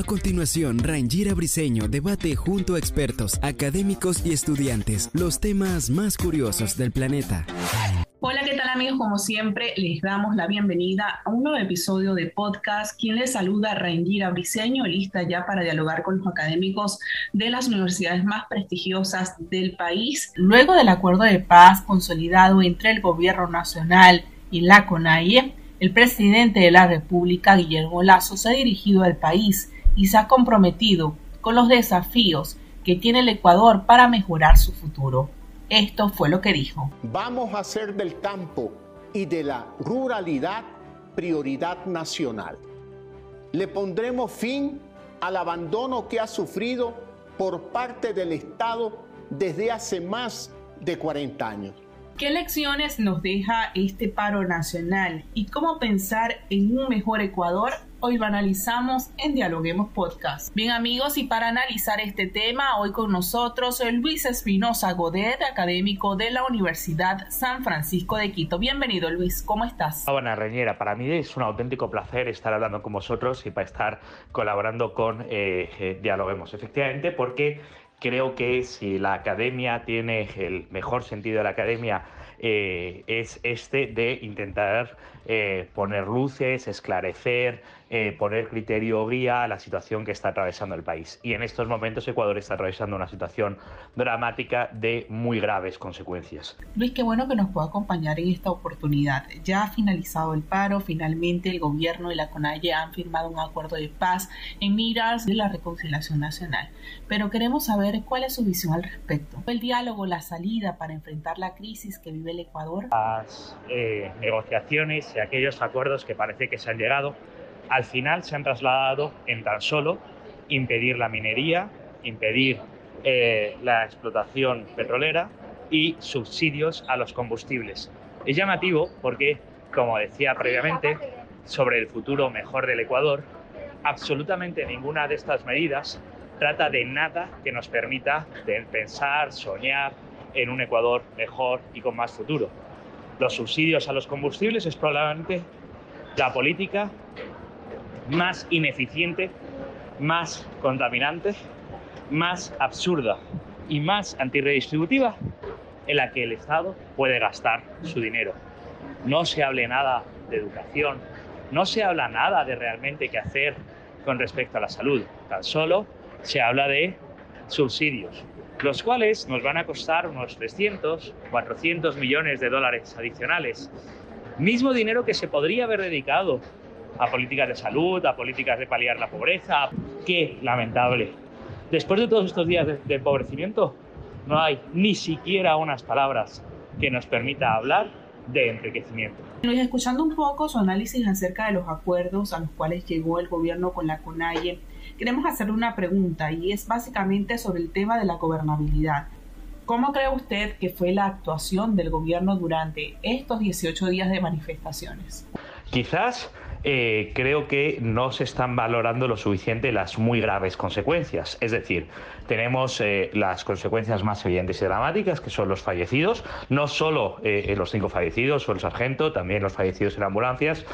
A continuación, Rangira Briseño debate junto a expertos, académicos y estudiantes los temas más curiosos del planeta. Hola, ¿qué tal amigos? Como siempre, les damos la bienvenida a un nuevo episodio de podcast. Quien les saluda, Rangira Briseño, lista ya para dialogar con los académicos de las universidades más prestigiosas del país. Luego del acuerdo de paz consolidado entre el gobierno nacional y la CONAIE, el presidente de la República, Guillermo Lazo, se ha dirigido al país y se ha comprometido con los desafíos que tiene el Ecuador para mejorar su futuro. Esto fue lo que dijo. Vamos a hacer del campo y de la ruralidad prioridad nacional. Le pondremos fin al abandono que ha sufrido por parte del Estado desde hace más de 40 años. ¿Qué lecciones nos deja este paro nacional y cómo pensar en un mejor Ecuador? Hoy lo analizamos en Dialoguemos Podcast. Bien amigos, y para analizar este tema, hoy con nosotros Luis Espinosa Godet, académico de la Universidad San Francisco de Quito. Bienvenido Luis, ¿cómo estás? Buena Reñera, para mí es un auténtico placer estar hablando con vosotros y para estar colaborando con eh, eh, Dialoguemos. Efectivamente, porque creo que si la academia tiene el mejor sentido de la academia eh, es este de intentar eh, poner luces, esclarecer, eh, poner criterio guía a la situación que está atravesando el país. Y en estos momentos Ecuador está atravesando una situación dramática de muy graves consecuencias. Luis, qué bueno que nos pueda acompañar en esta oportunidad. Ya ha finalizado el paro, finalmente el gobierno y la CONAIE han firmado un acuerdo de paz en miras de la reconciliación nacional. Pero queremos saber cuál es su visión al respecto. El diálogo, la salida para enfrentar la crisis que vive el Ecuador. Las eh, negociaciones y aquellos acuerdos que parece que se han llegado al final se han trasladado en tan solo impedir la minería, impedir eh, la explotación petrolera y subsidios a los combustibles. Es llamativo porque, como decía previamente, sobre el futuro mejor del Ecuador, absolutamente ninguna de estas medidas trata de nada que nos permita pensar, soñar en un Ecuador mejor y con más futuro. Los subsidios a los combustibles es probablemente la política más ineficiente, más contaminante, más absurda y más antirredistributiva en la que el Estado puede gastar su dinero. No se hable nada de educación, no se habla nada de realmente qué hacer con respecto a la salud, tan solo se habla de subsidios, los cuales nos van a costar unos 300, 400 millones de dólares adicionales. Mismo dinero que se podría haber dedicado a políticas de salud, a políticas de paliar la pobreza. Qué lamentable. Después de todos estos días de, empobrecimiento, no hay ni siquiera unas palabras que nos permita hablar de enriquecimiento. escuchando un poco su análisis acerca de los acuerdos a los cuales llegó el gobierno con la CONAIE, queremos hacerle una pregunta y es básicamente sobre el tema de la gobernabilidad. ¿Cómo cree usted que fue la actuación del gobierno durante estos 18 días de manifestaciones? Quizás eh, creo que no se están valorando lo suficiente las muy graves consecuencias. Es decir, tenemos eh, las consecuencias más evidentes y dramáticas, que son los fallecidos, no solo eh, los cinco fallecidos o el sargento, también los fallecidos en ambulancias,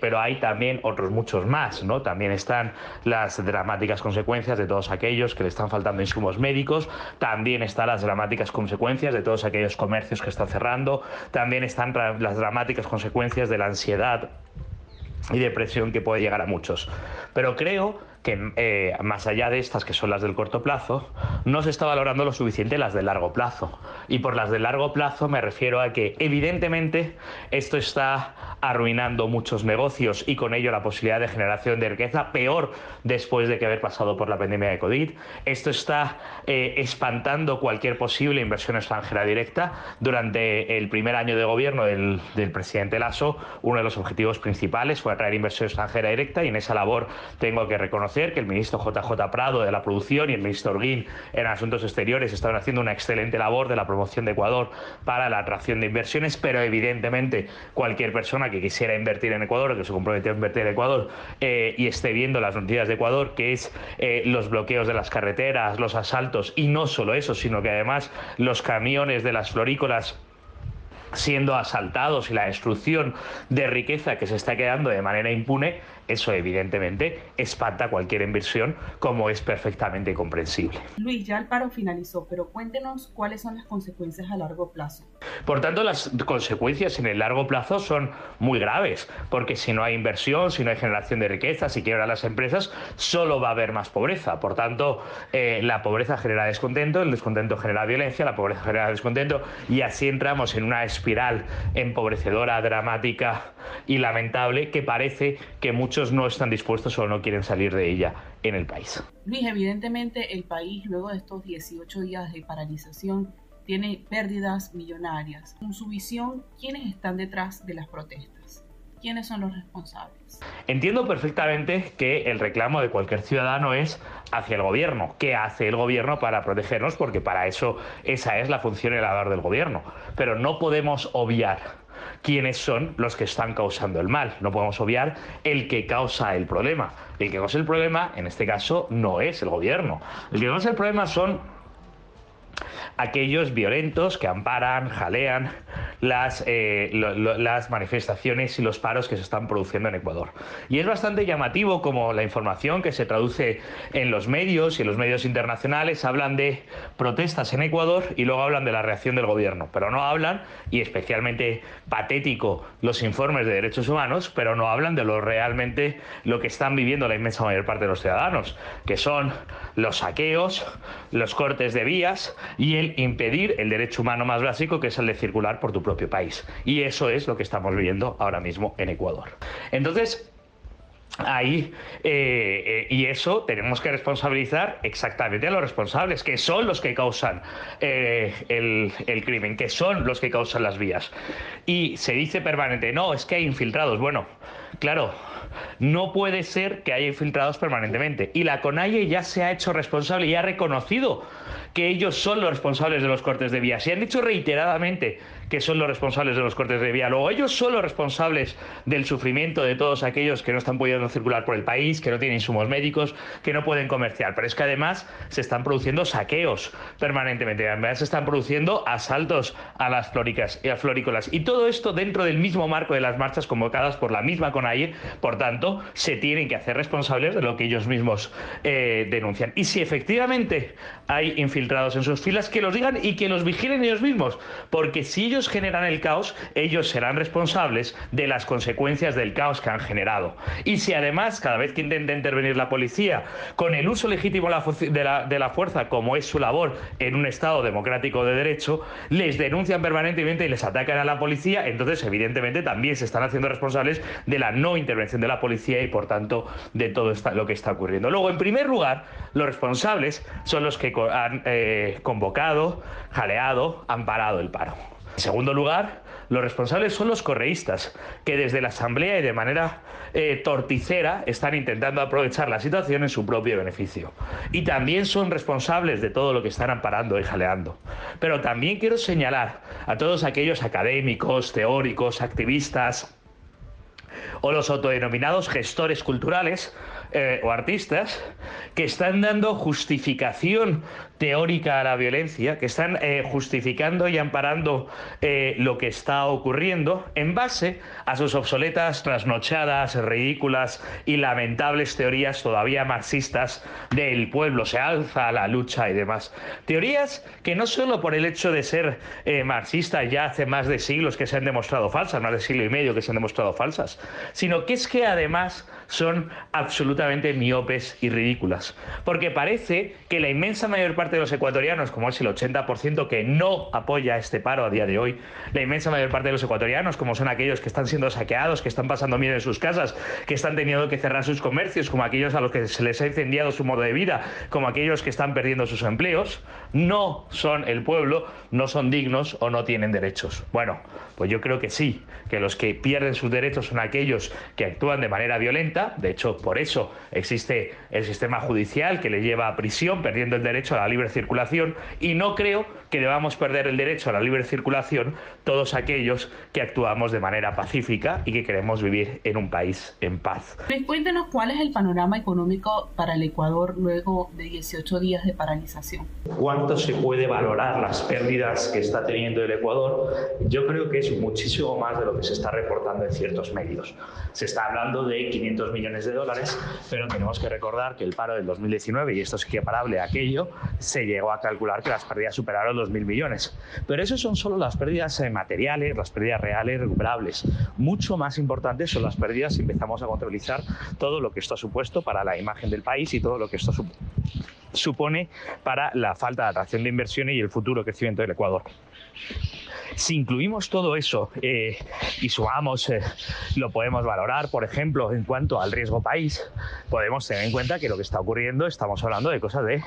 pero hay también otros muchos más, ¿no? También están las dramáticas consecuencias de todos aquellos que le están faltando insumos médicos, también están las dramáticas consecuencias de todos aquellos comercios que están cerrando, también están las dramáticas consecuencias de la ansiedad y depresión que puede llegar a muchos. Pero creo que eh, más allá de estas que son las del corto plazo, no se está valorando lo suficiente las de largo plazo. Y por las de largo plazo me refiero a que evidentemente esto está arruinando muchos negocios y con ello la posibilidad de generación de riqueza, peor después de que haber pasado por la pandemia de COVID. Esto está eh, espantando cualquier posible inversión extranjera directa. Durante el primer año de gobierno del, del presidente Lasso, uno de los objetivos principales fue atraer inversión extranjera directa y en esa labor tengo que reconocer que el ministro JJ Prado de la producción y el ministro Orguín en asuntos exteriores estaban haciendo una excelente labor de la promoción de Ecuador para la atracción de inversiones, pero evidentemente cualquier persona que quisiera invertir en Ecuador o que se comprometió a invertir en Ecuador eh, y esté viendo las noticias de Ecuador, que es eh, los bloqueos de las carreteras, los asaltos y no solo eso, sino que además los camiones de las florícolas siendo asaltados y la destrucción de riqueza que se está quedando de manera impune, eso evidentemente espanta cualquier inversión, como es perfectamente comprensible. Luis, ya el paro finalizó, pero cuéntenos cuáles son las consecuencias a largo plazo. Por tanto, las consecuencias en el largo plazo son muy graves, porque si no hay inversión, si no hay generación de riqueza, si quiebran las empresas, solo va a haber más pobreza. Por tanto, eh, la pobreza genera descontento, el descontento genera violencia, la pobreza genera descontento, y así entramos en una espiral empobrecedora, dramática y lamentable que parece que muchos no están dispuestos o no quieren salir de ella en el país. Luis, evidentemente el país luego de estos 18 días de paralización tiene pérdidas millonarias. En su visión, ¿quiénes están detrás de las protestas? ¿Quiénes son los responsables? Entiendo perfectamente que el reclamo de cualquier ciudadano es hacia el gobierno. ¿Qué hace el gobierno para protegernos? Porque para eso esa es la función y el labor del gobierno. Pero no podemos obviar quiénes son los que están causando el mal. No podemos obviar el que causa el problema. El que causa el problema, en este caso, no es el gobierno. El que causa el problema son aquellos violentos que amparan, jalean las, eh, las manifestaciones y los paros que se están produciendo en Ecuador. Y es bastante llamativo como la información que se traduce en los medios y en los medios internacionales hablan de protestas en Ecuador y luego hablan de la reacción del gobierno, pero no hablan, y especialmente patético los informes de derechos humanos, pero no hablan de lo realmente lo que están viviendo la inmensa mayor parte de los ciudadanos, que son los saqueos, los cortes de vías y el impedir el derecho humano más básico, que es el de circular por tu propio país. Y eso es lo que estamos viviendo ahora mismo en Ecuador. Entonces, Ahí, eh, eh, y eso tenemos que responsabilizar exactamente a los responsables, que son los que causan eh, el, el, crimen, que son los que causan las vías. Y se dice permanente, no, es que hay infiltrados. Bueno, claro, no puede ser que haya infiltrados permanentemente. Y la CONAIE ya se ha hecho responsable y ha reconocido que ellos son los responsables de los cortes de vías. Y han dicho reiteradamente que son los responsables de los cortes de vía. Luego, ellos son los responsables del sufrimiento de todos aquellos que no están pudiendo circular por el país, que no tienen insumos médicos, que no pueden comerciar. Pero es que además se están produciendo saqueos permanentemente. Además se están produciendo asaltos a las flóricas y a florícolas. Y todo esto dentro del mismo marco de las marchas convocadas por la misma CONAIE. Por tanto, se tienen que hacer responsables de lo que ellos mismos eh, denuncian. Y si efectivamente hay infiltrados en sus filas, que los digan y que los vigilen ellos mismos. Porque si ellos generan el caos, ellos serán responsables de las consecuencias del caos que han generado. Y si además, cada vez que intenta intervenir la policía, con el uso legítimo de la, de la fuerza, como es su labor en un Estado democrático de derecho, les denuncian permanentemente y les atacan a la policía, entonces evidentemente también se están haciendo responsables de la no intervención de la policía y por tanto de todo lo que está ocurriendo. Luego, en primer lugar, los responsables son los que han eh, convocado, jaleado, han parado el paro. En segundo lugar, los responsables son los correístas, que desde la Asamblea y de manera eh, torticera están intentando aprovechar la situación en su propio beneficio. Y también son responsables de todo lo que están amparando y jaleando. Pero también quiero señalar a todos aquellos académicos, teóricos, activistas o los autodenominados gestores culturales eh, o artistas que están dando justificación teórica a la violencia, que están eh, justificando y amparando eh, lo que está ocurriendo en base a sus obsoletas, trasnochadas, ridículas y lamentables teorías todavía marxistas del pueblo, se alza la lucha y demás. Teorías que no solo por el hecho de ser marxistas ya hace más de siglos que se han demostrado falsas, más de siglo y medio que se han demostrado falsas, sino que es que además son absolutamente miopes y ridículas. Porque parece que la inmensa mayor parte de los ecuatorianos, como es el 80% que no apoya este paro a día de hoy, la inmensa mayor parte de los ecuatorianos, como son aquellos que están siendo saqueados, que están pasando miedo en sus casas, que están teniendo que cerrar sus comercios, como aquellos a los que se les ha incendiado su modo de vida, como aquellos que están perdiendo sus empleos, no son el pueblo, no son dignos o no tienen derechos. Bueno, pues yo creo que sí, que los que pierden sus derechos son aquellos que actúan de manera violenta, de hecho por eso existe el sistema judicial que le lleva a prisión perdiendo el derecho a la libre circulación y no creo que debamos perder el derecho a la libre circulación todos aquellos que actuamos de manera pacífica y que queremos vivir en un país en paz. Cuéntenos cuál es el panorama económico para el Ecuador luego de 18 días de paralización. ¿Cuánto se puede valorar las pérdidas que está teniendo el Ecuador? Yo creo que es muchísimo más de lo que se está reportando en ciertos medios. Se está hablando de 500 millones de dólares, pero tenemos que recordar que el paro del 2019, y esto es equiparable a aquello, se llegó a calcular que las pérdidas superaron los mil millones. Pero eso son solo las pérdidas eh, materiales, las pérdidas reales recuperables. Mucho más importantes son las pérdidas si empezamos a contabilizar todo lo que esto ha supuesto para la imagen del país y todo lo que esto supone para la falta de atracción de inversiones y el futuro crecimiento del Ecuador. Si incluimos todo eso eh, y sumamos, eh, lo podemos valorar, por ejemplo, en cuanto al riesgo país, podemos tener en cuenta que lo que está ocurriendo, estamos hablando de cosas de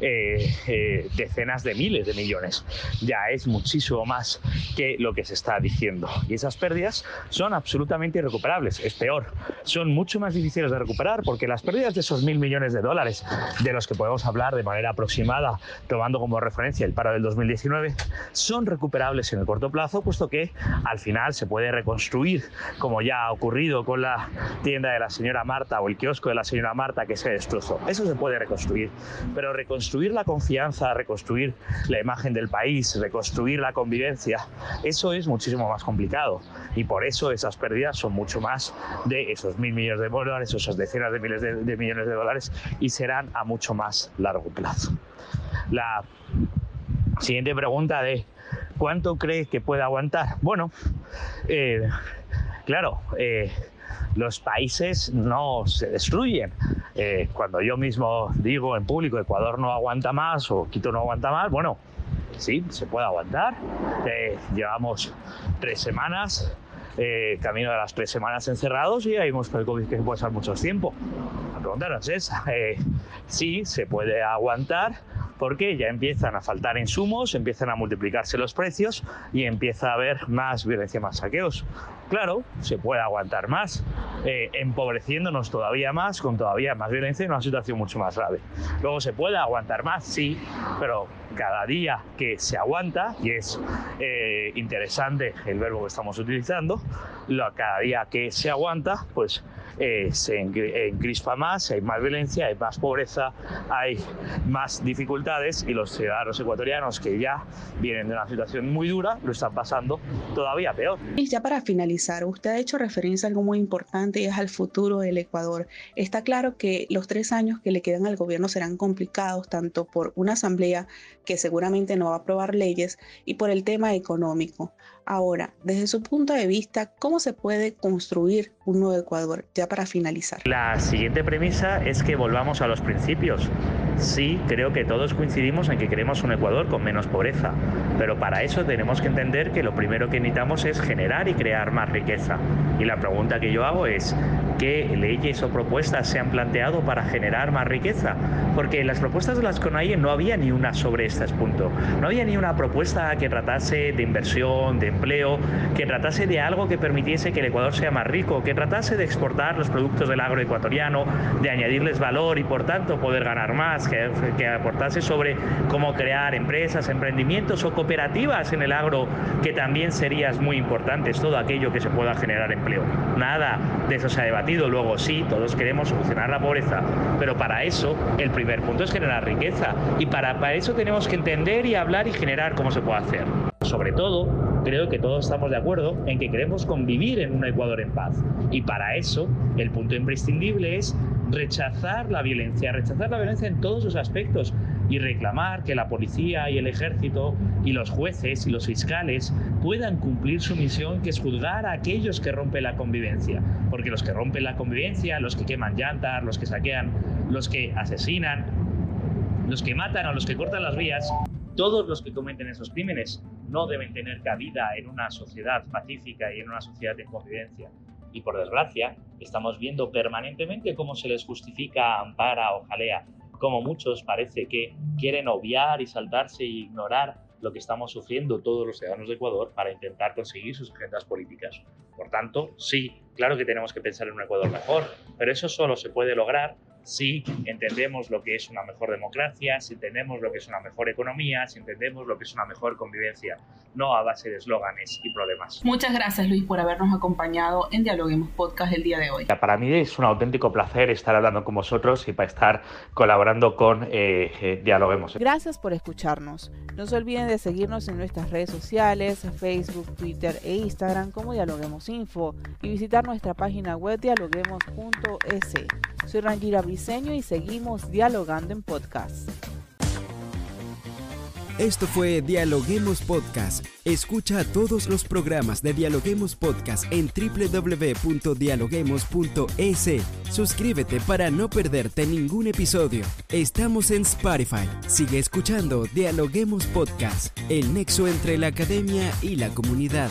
eh, decenas de miles de millones. Ya es muchísimo más que lo que se está diciendo. Y esas pérdidas son absolutamente irrecuperables. Es peor, son mucho más difíciles de recuperar porque las pérdidas de esos mil millones de dólares, de los que podemos hablar de manera aproximada, tomando como referencia el paro del 2019, son recuperables en el corto plazo, puesto que al final se puede reconstruir, como ya ha ocurrido con la tienda de la señora Marta o el kiosco de la señora Marta que se destrozó. Eso se puede reconstruir, pero reconstruir la confianza, reconstruir la imagen del país, reconstruir la convivencia, eso es muchísimo más complicado y por eso esas pérdidas son mucho más de esos mil millones de dólares, esas decenas de miles de, de millones de dólares y serán a mucho más largo plazo. La siguiente pregunta de ¿Cuánto crees que puede aguantar? Bueno, eh, claro, eh, los países no se destruyen. Eh, cuando yo mismo digo en público Ecuador no aguanta más o Quito no aguanta más, bueno, sí, se puede aguantar. llevamos tres semanas, camino de las tres semanas encerrados y ahí vemos que el COVID que puede ser mucho tiempo. La pregunta no es esa. sí, se puede aguantar porque ya empiezan a faltar insumos, empiezan a multiplicarse los precios y empieza a haber más violencia, más saqueos. Claro, se puede aguantar más, eh, empobreciéndonos todavía más, con todavía más violencia y una situación mucho más grave. Luego se puede aguantar más, sí, pero cada día que se aguanta, y es eh, interesante el verbo que estamos utilizando, cada día que se aguanta, pues se encrispa más, hay más violencia, hay más pobreza, hay más dificultades y los ciudadanos ecuatorianos que ya vienen de una situación muy dura lo están pasando todavía peor. Y ya para finalizar, usted ha hecho referencia a algo muy importante y es al futuro del Ecuador. Está claro que los tres años que le quedan al gobierno serán complicados tanto por una asamblea que seguramente no va a aprobar leyes y por el tema económico. Ahora, desde su punto de vista, ¿cómo se puede construir un nuevo Ecuador? Ya para finalizar. La siguiente premisa es que volvamos a los principios. Sí, creo que todos coincidimos en que queremos un Ecuador con menos pobreza, pero para eso tenemos que entender que lo primero que necesitamos es generar y crear más riqueza. Y la pregunta que yo hago es, ¿qué leyes o propuestas se han planteado para generar más riqueza? Porque en las propuestas de las CONAIE no había ni una sobre este punto. No había ni una propuesta que tratase de inversión, de empleo, que tratase de algo que permitiese que el Ecuador sea más rico, que tratase de exportar los productos del agro ecuatoriano, de añadirles valor y por tanto poder ganar más, que, que aportase sobre cómo crear empresas, emprendimientos o cooperativas en el agro, que también serías muy importantes, todo aquello que se pueda generar empleo. Nada de eso se ha debatido. Luego sí, todos queremos solucionar la pobreza, pero para eso el primer punto es generar riqueza y para, para eso tenemos que entender y hablar y generar cómo se puede hacer. Sobre todo, creo que todos estamos de acuerdo en que queremos convivir en un Ecuador en paz. Y para eso, el punto imprescindible es rechazar la violencia, rechazar la violencia en todos sus aspectos, y reclamar que la policía y el ejército y los jueces y los fiscales puedan cumplir su misión que es juzgar a aquellos que rompen la convivencia. Porque los que rompen la convivencia, los que queman llantas, los que saquean, los que asesinan, los que matan o los que cortan las vías, todos los que cometen esos crímenes no deben tener cabida en una sociedad pacífica y en una sociedad de convivencia. Y por desgracia, estamos viendo permanentemente cómo se les justifica, ampara o jalea, como muchos parece que quieren obviar y saltarse e ignorar lo que estamos sufriendo todos los ciudadanos de Ecuador para intentar conseguir sus agendas políticas. Por tanto, sí, claro que tenemos que pensar en un Ecuador mejor, pero eso solo se puede lograr si entendemos lo que es una mejor democracia, si entendemos lo que es una mejor economía, si entendemos lo que es una mejor convivencia, no a base de eslóganes y problemas. Muchas gracias Luis por habernos acompañado en Dialoguemos Podcast el día de hoy. Para mí es un auténtico placer estar hablando con vosotros y para estar colaborando con eh, eh, Dialoguemos. Gracias por escucharnos. No se olviden de seguirnos en nuestras redes sociales, Facebook, Twitter e Instagram como Dialoguemos Info y visitar nuestra página web dialoguemos.es. Soy Rangira Briseño y seguimos dialogando en podcast. Esto fue Dialoguemos Podcast. Escucha todos los programas de Dialoguemos Podcast en www.dialoguemos.es. Suscríbete para no perderte ningún episodio. Estamos en Spotify. Sigue escuchando Dialoguemos Podcast, el nexo entre la academia y la comunidad.